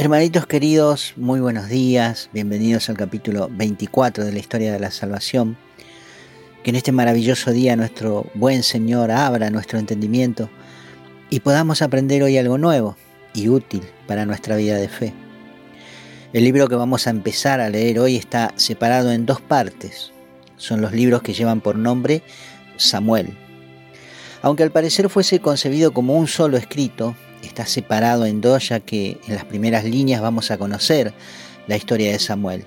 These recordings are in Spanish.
Hermanitos queridos, muy buenos días, bienvenidos al capítulo 24 de la historia de la salvación. Que en este maravilloso día nuestro buen Señor abra nuestro entendimiento y podamos aprender hoy algo nuevo y útil para nuestra vida de fe. El libro que vamos a empezar a leer hoy está separado en dos partes. Son los libros que llevan por nombre Samuel. Aunque al parecer fuese concebido como un solo escrito, está separado en dos ya que en las primeras líneas vamos a conocer la historia de Samuel,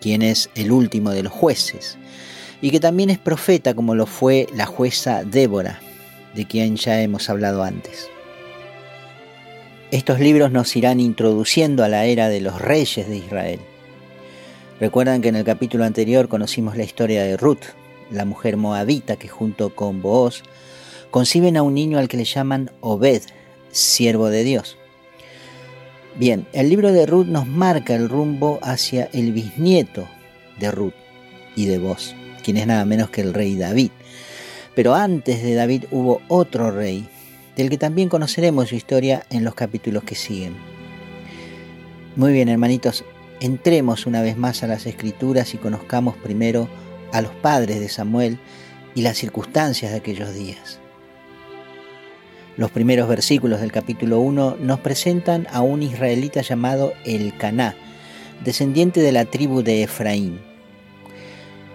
quien es el último de los jueces, y que también es profeta como lo fue la jueza Débora, de quien ya hemos hablado antes. Estos libros nos irán introduciendo a la era de los reyes de Israel. Recuerdan que en el capítulo anterior conocimos la historia de Ruth, la mujer moabita que junto con Booz conciben a un niño al que le llaman Obed, siervo de Dios. Bien, el libro de Ruth nos marca el rumbo hacia el bisnieto de Ruth y de vos, quien es nada menos que el rey David. Pero antes de David hubo otro rey, del que también conoceremos su historia en los capítulos que siguen. Muy bien, hermanitos, entremos una vez más a las escrituras y conozcamos primero a los padres de Samuel y las circunstancias de aquellos días. Los primeros versículos del capítulo 1 nos presentan a un israelita llamado El Caná, descendiente de la tribu de Efraín.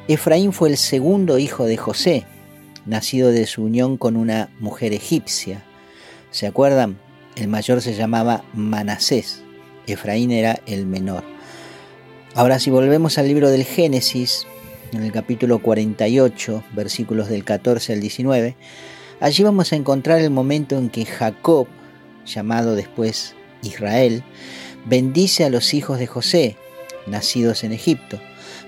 Efraín fue el segundo hijo de José, nacido de su unión con una mujer egipcia. ¿Se acuerdan? El mayor se llamaba Manasés, Efraín era el menor. Ahora si volvemos al libro del Génesis, en el capítulo 48, versículos del 14 al 19, Allí vamos a encontrar el momento en que Jacob, llamado después Israel, bendice a los hijos de José, nacidos en Egipto,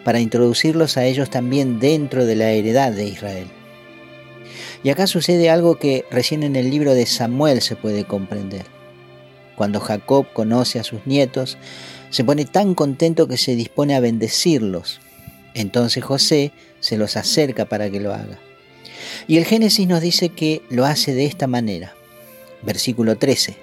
para introducirlos a ellos también dentro de la heredad de Israel. Y acá sucede algo que recién en el libro de Samuel se puede comprender. Cuando Jacob conoce a sus nietos, se pone tan contento que se dispone a bendecirlos. Entonces José se los acerca para que lo haga. Y el Génesis nos dice que lo hace de esta manera. Versículo 13.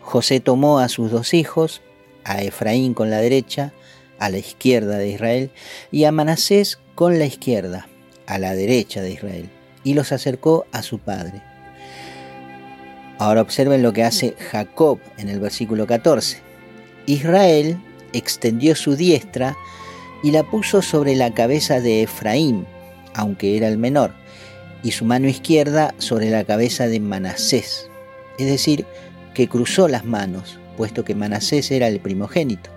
José tomó a sus dos hijos, a Efraín con la derecha, a la izquierda de Israel, y a Manasés con la izquierda, a la derecha de Israel, y los acercó a su padre. Ahora observen lo que hace Jacob en el versículo 14. Israel extendió su diestra y la puso sobre la cabeza de Efraín, aunque era el menor, y su mano izquierda sobre la cabeza de Manasés, es decir, que cruzó las manos, puesto que Manasés era el primogénito.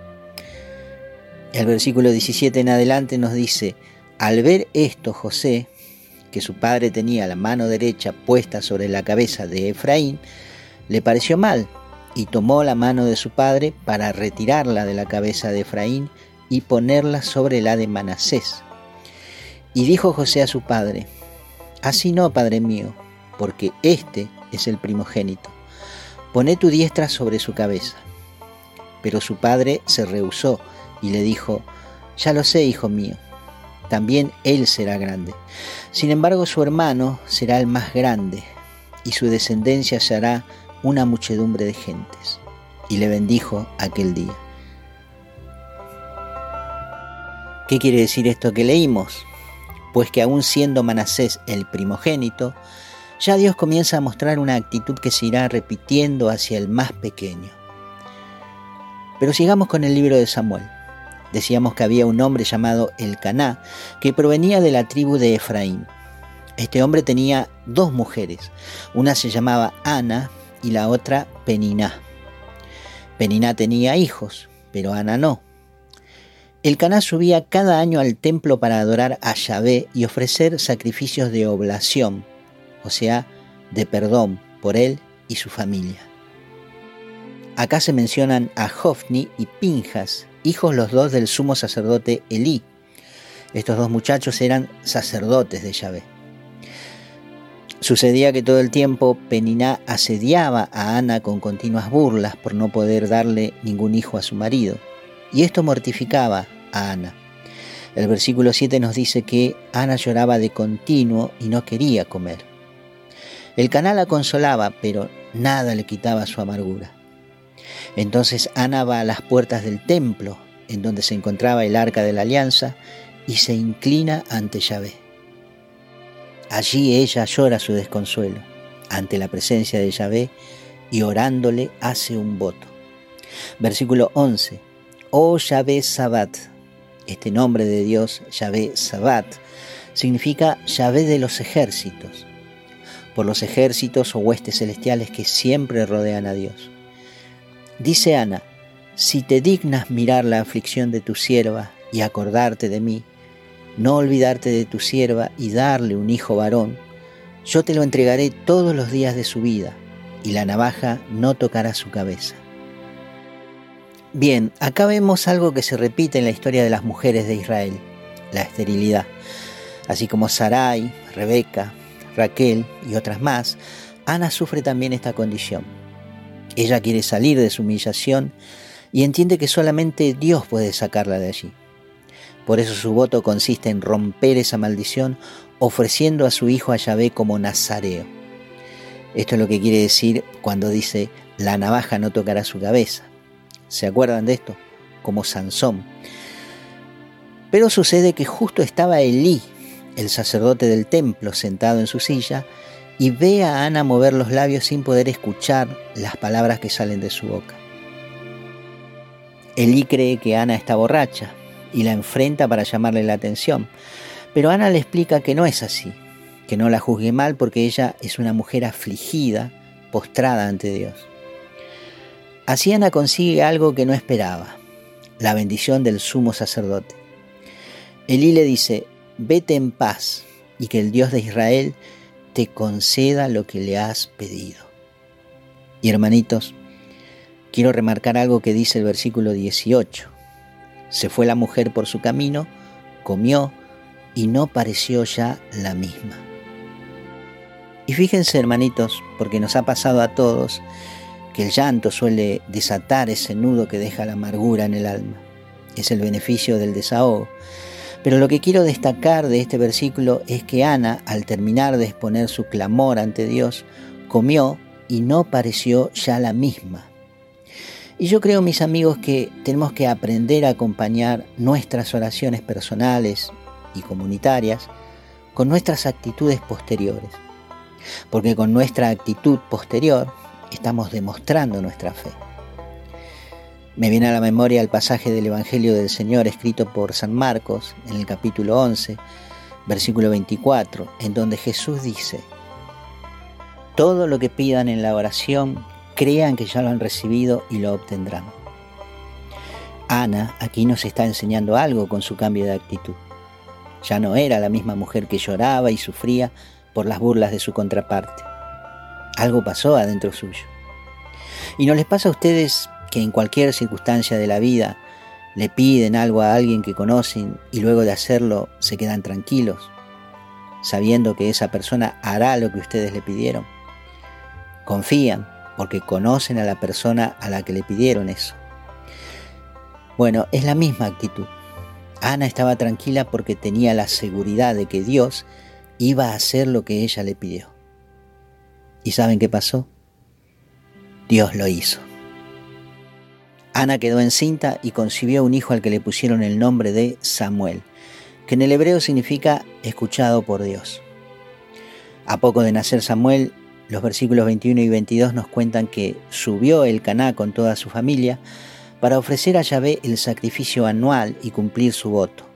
El versículo 17 en adelante nos dice, al ver esto José, que su padre tenía la mano derecha puesta sobre la cabeza de Efraín, le pareció mal y tomó la mano de su padre para retirarla de la cabeza de Efraín y ponerla sobre la de Manasés. Y dijo José a su padre, Así no, padre mío, porque este es el primogénito. Poné tu diestra sobre su cabeza. Pero su padre se rehusó y le dijo, Ya lo sé, hijo mío, también él será grande. Sin embargo, su hermano será el más grande, y su descendencia será una muchedumbre de gentes. Y le bendijo aquel día. ¿Qué quiere decir esto que leímos? Pues que aún siendo Manasés el primogénito, ya Dios comienza a mostrar una actitud que se irá repitiendo hacia el más pequeño. Pero sigamos con el libro de Samuel. Decíamos que había un hombre llamado Elcaná que provenía de la tribu de Efraín. Este hombre tenía dos mujeres, una se llamaba Ana y la otra Peniná. Peniná tenía hijos, pero Ana no. El Caná subía cada año al templo para adorar a Yahvé y ofrecer sacrificios de oblación, o sea, de perdón por él y su familia. Acá se mencionan a Hofni y Pinjas, hijos los dos del sumo sacerdote Elí. Estos dos muchachos eran sacerdotes de Yahvé. Sucedía que todo el tiempo Peniná asediaba a Ana con continuas burlas por no poder darle ningún hijo a su marido, y esto mortificaba Ana. El versículo 7 nos dice que Ana lloraba de continuo y no quería comer. El canal la consolaba, pero nada le quitaba su amargura. Entonces Ana va a las puertas del templo, en donde se encontraba el arca de la alianza, y se inclina ante Yahvé. Allí ella llora su desconsuelo ante la presencia de Yahvé y orándole hace un voto. Versículo 11. Oh Yahvé Sabat. Este nombre de Dios, Yahvé Sabat, significa Yahvé de los ejércitos, por los ejércitos o huestes celestiales que siempre rodean a Dios. Dice Ana, si te dignas mirar la aflicción de tu sierva y acordarte de mí, no olvidarte de tu sierva y darle un hijo varón, yo te lo entregaré todos los días de su vida, y la navaja no tocará su cabeza. Bien, acá vemos algo que se repite en la historia de las mujeres de Israel, la esterilidad. Así como Sarai, Rebeca, Raquel y otras más, Ana sufre también esta condición. Ella quiere salir de su humillación y entiende que solamente Dios puede sacarla de allí. Por eso su voto consiste en romper esa maldición ofreciendo a su hijo a Yahvé como nazareo. Esto es lo que quiere decir cuando dice la navaja no tocará su cabeza. ¿Se acuerdan de esto? Como Sansón. Pero sucede que justo estaba Elí, el sacerdote del templo, sentado en su silla, y ve a Ana mover los labios sin poder escuchar las palabras que salen de su boca. Elí cree que Ana está borracha, y la enfrenta para llamarle la atención. Pero Ana le explica que no es así, que no la juzgue mal porque ella es una mujer afligida, postrada ante Dios. Así Ana consigue algo que no esperaba, la bendición del sumo sacerdote. Elí le dice, vete en paz y que el Dios de Israel te conceda lo que le has pedido. Y hermanitos, quiero remarcar algo que dice el versículo 18. Se fue la mujer por su camino, comió y no pareció ya la misma. Y fíjense hermanitos, porque nos ha pasado a todos, que el llanto suele desatar ese nudo que deja la amargura en el alma. Es el beneficio del desahogo. Pero lo que quiero destacar de este versículo es que Ana, al terminar de exponer su clamor ante Dios, comió y no pareció ya la misma. Y yo creo, mis amigos, que tenemos que aprender a acompañar nuestras oraciones personales y comunitarias con nuestras actitudes posteriores. Porque con nuestra actitud posterior estamos demostrando nuestra fe. Me viene a la memoria el pasaje del Evangelio del Señor escrito por San Marcos en el capítulo 11, versículo 24, en donde Jesús dice, Todo lo que pidan en la oración, crean que ya lo han recibido y lo obtendrán. Ana aquí nos está enseñando algo con su cambio de actitud. Ya no era la misma mujer que lloraba y sufría por las burlas de su contraparte. Algo pasó adentro suyo. ¿Y no les pasa a ustedes que en cualquier circunstancia de la vida le piden algo a alguien que conocen y luego de hacerlo se quedan tranquilos, sabiendo que esa persona hará lo que ustedes le pidieron? Confían, porque conocen a la persona a la que le pidieron eso. Bueno, es la misma actitud. Ana estaba tranquila porque tenía la seguridad de que Dios iba a hacer lo que ella le pidió. ¿Y saben qué pasó? Dios lo hizo. Ana quedó encinta y concibió un hijo al que le pusieron el nombre de Samuel, que en el hebreo significa escuchado por Dios. A poco de nacer Samuel, los versículos 21 y 22 nos cuentan que subió el Caná con toda su familia para ofrecer a Yahvé el sacrificio anual y cumplir su voto.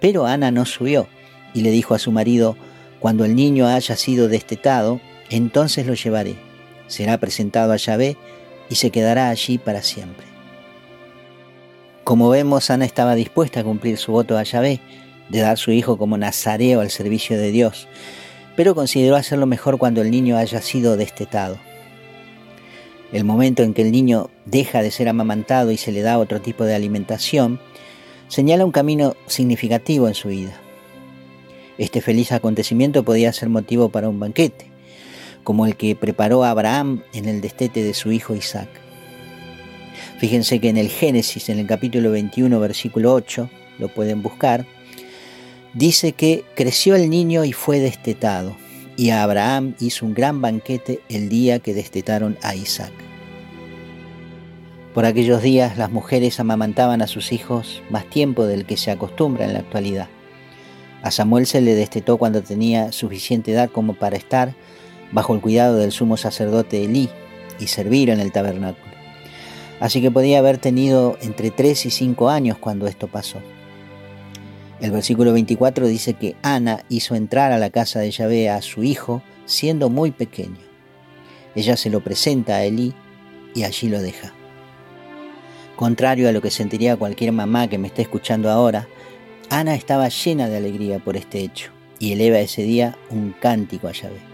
Pero Ana no subió y le dijo a su marido, cuando el niño haya sido destetado, entonces lo llevaré. Será presentado a Yahvé y se quedará allí para siempre. Como vemos, Ana estaba dispuesta a cumplir su voto a Yahvé, de dar su hijo como nazareo al servicio de Dios, pero consideró hacerlo mejor cuando el niño haya sido destetado. El momento en que el niño deja de ser amamantado y se le da otro tipo de alimentación, señala un camino significativo en su vida. Este feliz acontecimiento podía ser motivo para un banquete, como el que preparó Abraham en el destete de su hijo Isaac. Fíjense que en el Génesis, en el capítulo 21, versículo 8, lo pueden buscar, dice que creció el niño y fue destetado, y Abraham hizo un gran banquete el día que destetaron a Isaac. Por aquellos días las mujeres amamantaban a sus hijos más tiempo del que se acostumbra en la actualidad. A Samuel se le destetó cuando tenía suficiente edad como para estar bajo el cuidado del sumo sacerdote Elí y servir en el tabernáculo. Así que podía haber tenido entre 3 y 5 años cuando esto pasó. El versículo 24 dice que Ana hizo entrar a la casa de Yahvé a su hijo siendo muy pequeño. Ella se lo presenta a Elí y allí lo deja. Contrario a lo que sentiría cualquier mamá que me esté escuchando ahora, Ana estaba llena de alegría por este hecho y eleva ese día un cántico a Yahvé.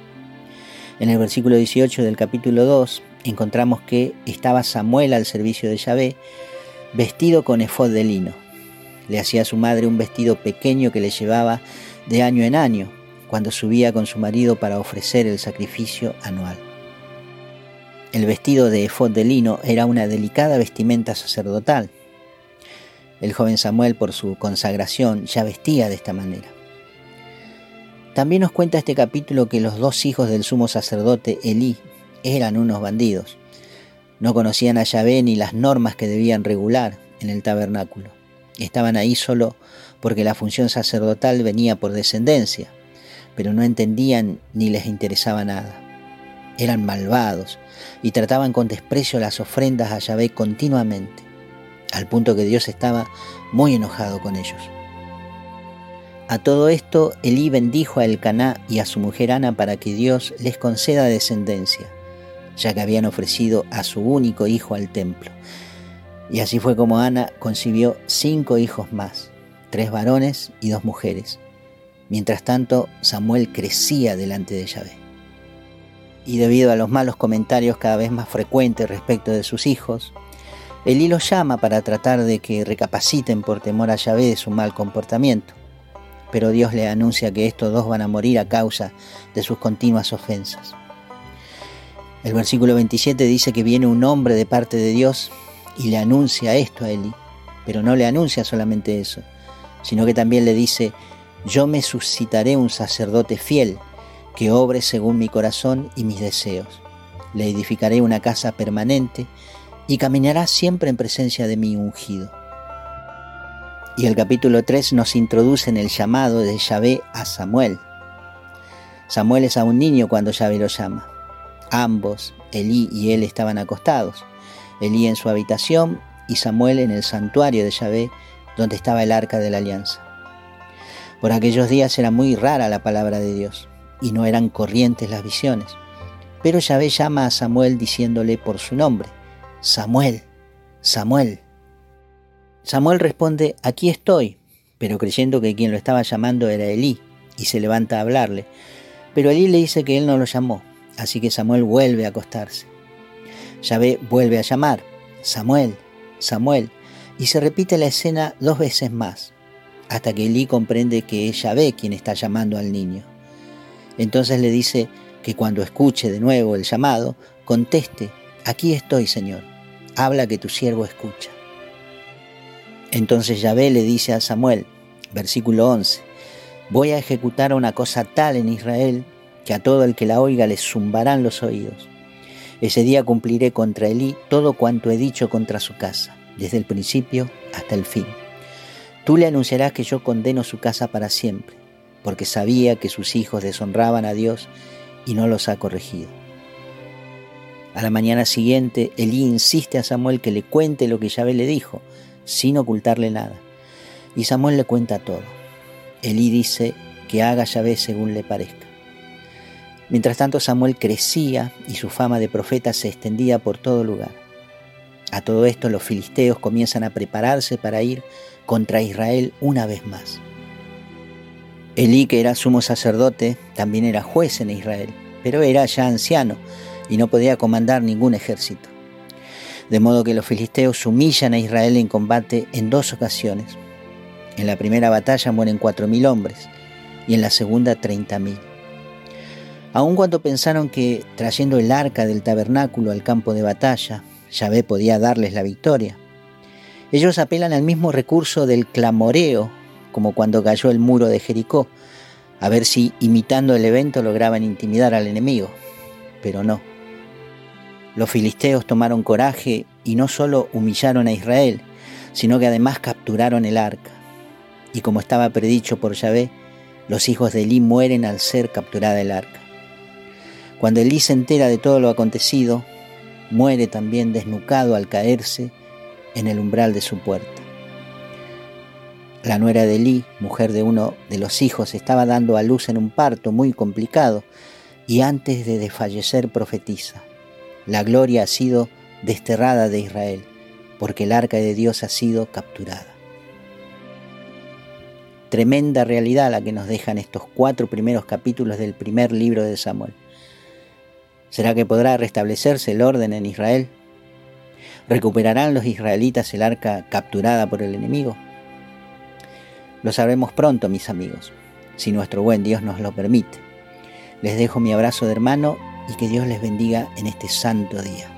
En el versículo 18 del capítulo 2 encontramos que estaba Samuel al servicio de Yahvé, vestido con efod de lino. Le hacía a su madre un vestido pequeño que le llevaba de año en año, cuando subía con su marido para ofrecer el sacrificio anual. El vestido de efod de lino era una delicada vestimenta sacerdotal, el joven Samuel, por su consagración, ya vestía de esta manera. También nos cuenta este capítulo que los dos hijos del sumo sacerdote Elí eran unos bandidos. No conocían a Yahvé ni las normas que debían regular en el tabernáculo. Estaban ahí solo porque la función sacerdotal venía por descendencia, pero no entendían ni les interesaba nada. Eran malvados y trataban con desprecio las ofrendas a Yahvé continuamente al punto que Dios estaba muy enojado con ellos. A todo esto, Elí bendijo a Elcaná y a su mujer Ana para que Dios les conceda descendencia, ya que habían ofrecido a su único hijo al templo. Y así fue como Ana concibió cinco hijos más, tres varones y dos mujeres. Mientras tanto, Samuel crecía delante de Yahvé. Y debido a los malos comentarios cada vez más frecuentes respecto de sus hijos, Elí los llama para tratar de que recapaciten por temor a Yahvé de su mal comportamiento, pero Dios le anuncia que estos dos van a morir a causa de sus continuas ofensas. El versículo 27 dice que viene un hombre de parte de Dios y le anuncia esto a Eli, pero no le anuncia solamente eso, sino que también le dice, yo me suscitaré un sacerdote fiel que obre según mi corazón y mis deseos. Le edificaré una casa permanente y caminará siempre en presencia de mi ungido. Y el capítulo 3 nos introduce en el llamado de Yahvé a Samuel. Samuel es a un niño cuando Yahvé lo llama. Ambos, Elí y él, estaban acostados. Elí en su habitación y Samuel en el santuario de Yahvé, donde estaba el arca de la alianza. Por aquellos días era muy rara la palabra de Dios y no eran corrientes las visiones. Pero Yahvé llama a Samuel diciéndole por su nombre. Samuel, Samuel. Samuel responde, aquí estoy, pero creyendo que quien lo estaba llamando era Elí, y se levanta a hablarle. Pero Elí le dice que él no lo llamó, así que Samuel vuelve a acostarse. Yahvé vuelve a llamar, Samuel, Samuel, y se repite la escena dos veces más, hasta que Elí comprende que es Yahvé quien está llamando al niño. Entonces le dice que cuando escuche de nuevo el llamado, conteste Aquí estoy, Señor, habla que tu siervo escucha. Entonces Yahvé le dice a Samuel, versículo 11, voy a ejecutar una cosa tal en Israel que a todo el que la oiga le zumbarán los oídos. Ese día cumpliré contra Elí todo cuanto he dicho contra su casa, desde el principio hasta el fin. Tú le anunciarás que yo condeno su casa para siempre, porque sabía que sus hijos deshonraban a Dios y no los ha corregido. A la mañana siguiente, Elí insiste a Samuel que le cuente lo que Yahvé le dijo, sin ocultarle nada. Y Samuel le cuenta todo. Elí dice que haga Yahvé según le parezca. Mientras tanto, Samuel crecía y su fama de profeta se extendía por todo lugar. A todo esto, los filisteos comienzan a prepararse para ir contra Israel una vez más. Elí, que era sumo sacerdote, también era juez en Israel, pero era ya anciano y no podía comandar ningún ejército. De modo que los filisteos humillan a Israel en combate en dos ocasiones. En la primera batalla mueren cuatro mil hombres y en la segunda treinta mil. Aun cuando pensaron que trayendo el arca del tabernáculo al campo de batalla, Yahvé podía darles la victoria, ellos apelan al mismo recurso del clamoreo, como cuando cayó el muro de Jericó, a ver si imitando el evento lograban intimidar al enemigo, pero no. Los filisteos tomaron coraje y no solo humillaron a Israel, sino que además capturaron el arca. Y como estaba predicho por Yahvé, los hijos de Elí mueren al ser capturada el arca. Cuando Elí se entera de todo lo acontecido, muere también desnucado al caerse en el umbral de su puerta. La nuera de Elí, mujer de uno de los hijos, estaba dando a luz en un parto muy complicado y antes de desfallecer profetiza, la gloria ha sido desterrada de Israel, porque el arca de Dios ha sido capturada. Tremenda realidad la que nos dejan estos cuatro primeros capítulos del primer libro de Samuel. ¿Será que podrá restablecerse el orden en Israel? ¿Recuperarán los israelitas el arca capturada por el enemigo? Lo sabremos pronto, mis amigos, si nuestro buen Dios nos lo permite. Les dejo mi abrazo de hermano y que Dios les bendiga en este santo día.